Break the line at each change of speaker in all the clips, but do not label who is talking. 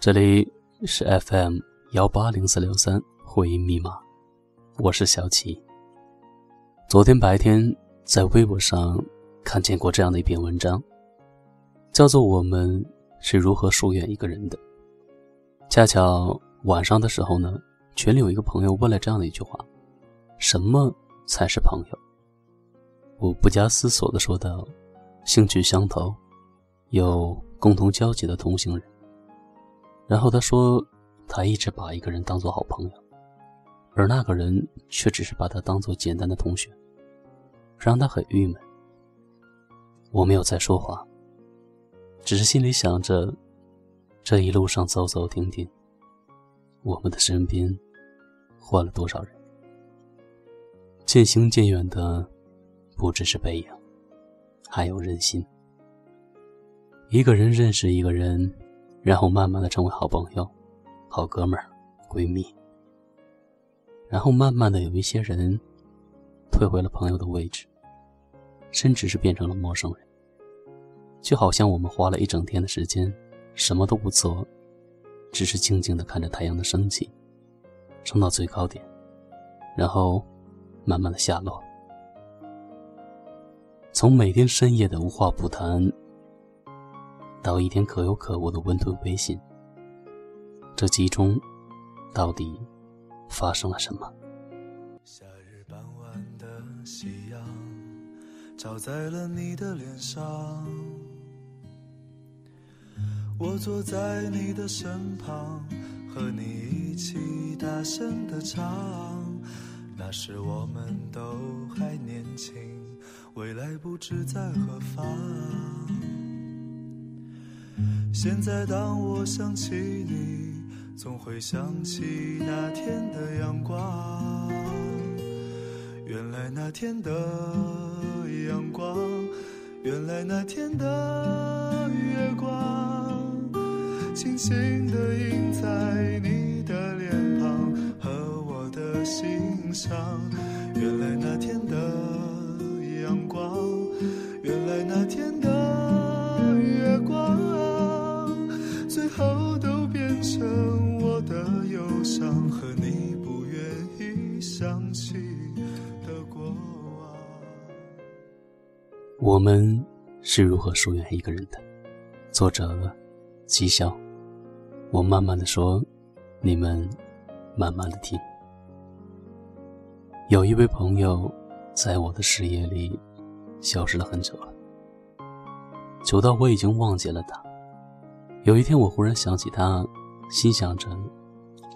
这里是 FM 幺八零四六三会议密码，我是小齐。昨天白天在微博上看见过这样的一篇文章，叫做《我们是如何疏远一个人的》。恰巧晚上的时候呢，群里有一个朋友问了这样的一句话：“什么才是朋友？”我不加思索的说道：“兴趣相投，有共同交集的同行人。”然后他说：“他一直把一个人当做好朋友，而那个人却只是把他当做简单的同学，让他很郁闷。”我没有再说话，只是心里想着。这一路上走走停停，我们的身边换了多少人？渐行渐远的不只是背影，还有人心。一个人认识一个人，然后慢慢的成为好朋友、好哥们儿、闺蜜，然后慢慢的有一些人退回了朋友的位置，甚至是变成了陌生人。就好像我们花了一整天的时间。什么都不做，只是静静的看着太阳的升起，升到最高点，然后慢慢的下落。从每天深夜的无话不谈，到一天可有可无的温吞微信，这其中到底发生了什么？夏日傍晚的夕阳照在了你的脸上。我坐在你的身旁，和你一起大声的唱。那时我们都还年轻，未来不知在何方。现在当我想起你，总会想起那天的阳光。原来那天的阳光，原来那天的月光。轻轻的印在你的脸庞和我的心上。原来那天的阳光，原来那天的伤和你不愿意想起的过往。我们是如何疏远一个人的？作者：讥笑。我慢慢的说，你们慢慢的听。有一位朋友，在我的视野里消失了很久了，久到我已经忘记了他。有一天，我忽然想起他，心想着，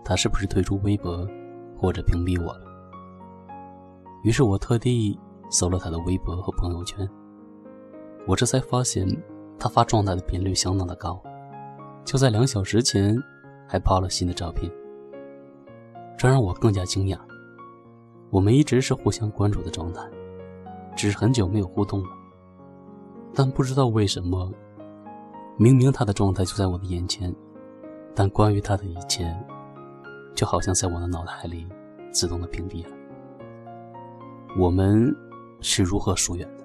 他是不是退出微博，或者屏蔽我了？于是我特地搜了他的微博和朋友圈，我这才发现，他发状态的频率相当的高。就在两小时前，还发了新的照片，这让我更加惊讶。我们一直是互相关注的状态，只是很久没有互动了。但不知道为什么，明明他的状态就在我的眼前，但关于他的一切，就好像在我的脑海里自动的屏蔽了。我们是如何疏远的？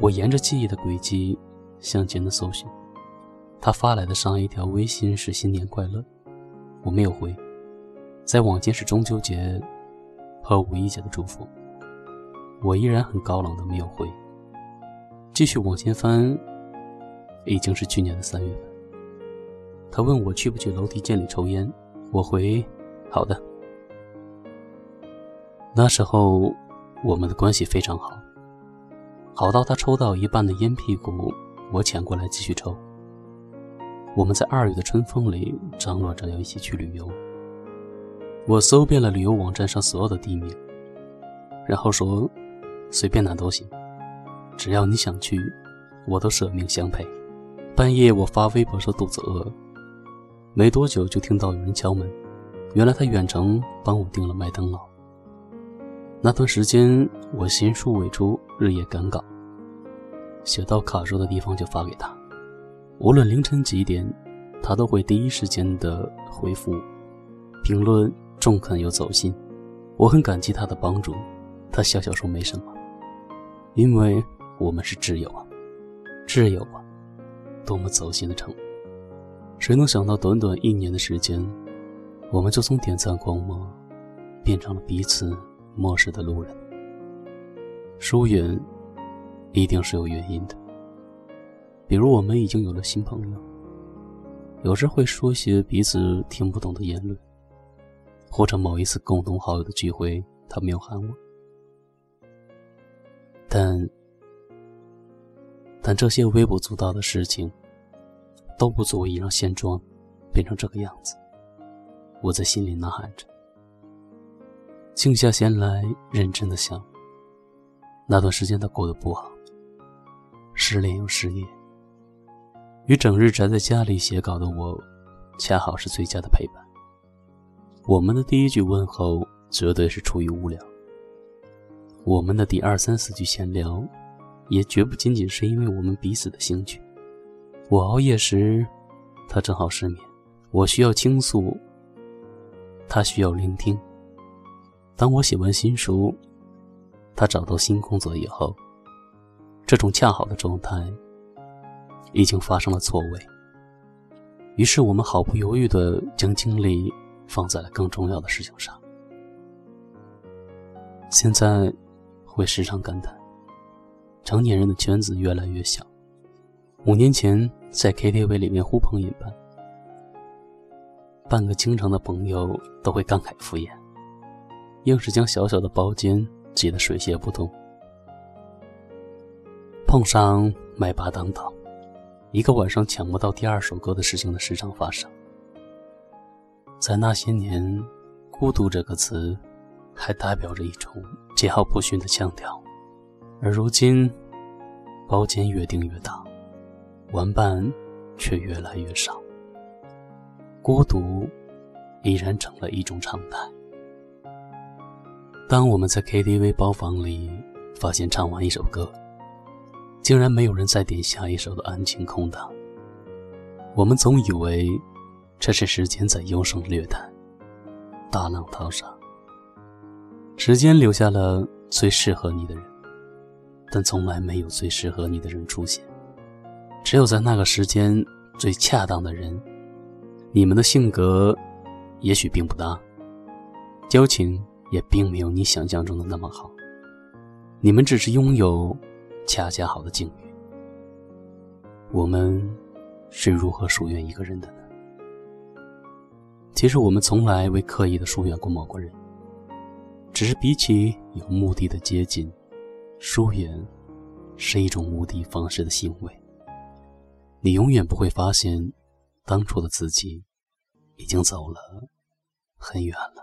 我沿着记忆的轨迹向前的搜寻。他发来的上一条微信是“新年快乐”，我没有回。在往前是中秋节和五一节的祝福，我依然很高冷的没有回。继续往前翻，已经是去年的三月份。他问我去不去楼梯间里抽烟，我回：“好的。”那时候我们的关系非常好，好到他抽到一半的烟屁股，我抢过来继续抽。我们在二月的春风里张罗着要一起去旅游。我搜遍了旅游网站上所有的地名，然后说：“随便哪都行，只要你想去，我都舍命相陪。”半夜我发微博说肚子饿，没多久就听到有人敲门，原来他远程帮我订了麦当劳。那段时间我心术未出，日夜赶稿，写到卡住的地方就发给他。无论凌晨几点，他都会第一时间的回复，评论中肯又走心，我很感激他的帮助。他笑笑说没什么，因为我们是挚友啊，挚友啊，多么走心的称呼。谁能想到，短短一年的时间，我们就从点赞光芒，变成了彼此漠视的路人。疏远，一定是有原因的。比如，我们已经有了新朋友，有时会说些彼此听不懂的言论，或者某一次共同好友的聚会，他没有喊我。但，但这些微不足道的事情。都不足以让现状变成这个样子。我在心里呐喊着，静下心来，认真的想。那段时间他过得不好，失恋又失业，与整日宅在家里写稿的我，恰好是最佳的陪伴。我们的第一句问候绝对是出于无聊，我们的第二三四句闲聊，也绝不仅仅是因为我们彼此的兴趣。我熬夜时，他正好失眠；我需要倾诉，他需要聆听。当我写完新书，他找到新工作以后，这种恰好的状态已经发生了错位。于是，我们毫不犹豫地将精力放在了更重要的事情上。现在，会时常感叹，成年人的圈子越来越小。五年前。在 KTV 里面呼朋引伴，半个京城的朋友都会感慨敷衍，硬是将小小的包间挤得水泄不通。碰上麦霸当道，一个晚上抢不到第二首歌的事情的时常发生。在那些年，孤独这个词还代表着一种桀骜不驯的腔调，而如今，包间越订越大。玩伴却越来越少，孤独已然成了一种常态。当我们在 KTV 包房里发现唱完一首歌，竟然没有人再点下一首的安静空档，我们总以为这是时间在优胜劣汰，大浪淘沙。时间留下了最适合你的人，但从来没有最适合你的人出现。只有在那个时间最恰当的人，你们的性格也许并不搭，交情也并没有你想象中的那么好。你们只是拥有恰恰好的境遇。我们是如何疏远一个人的呢？其实我们从来未刻意的疏远过某个人，只是比起有目的的接近，疏远是一种无的放矢的行为。你永远不会发现，当初的自己已经走了很远了。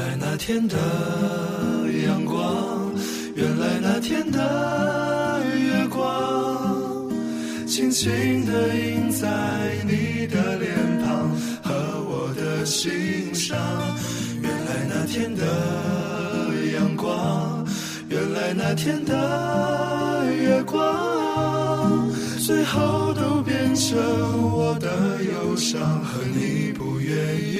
来那天的阳光，原来那天的月光，轻轻地印在你的脸庞和我的心上。原来那天的阳光，原来那天的月光，最后都变成我的忧伤和你不愿意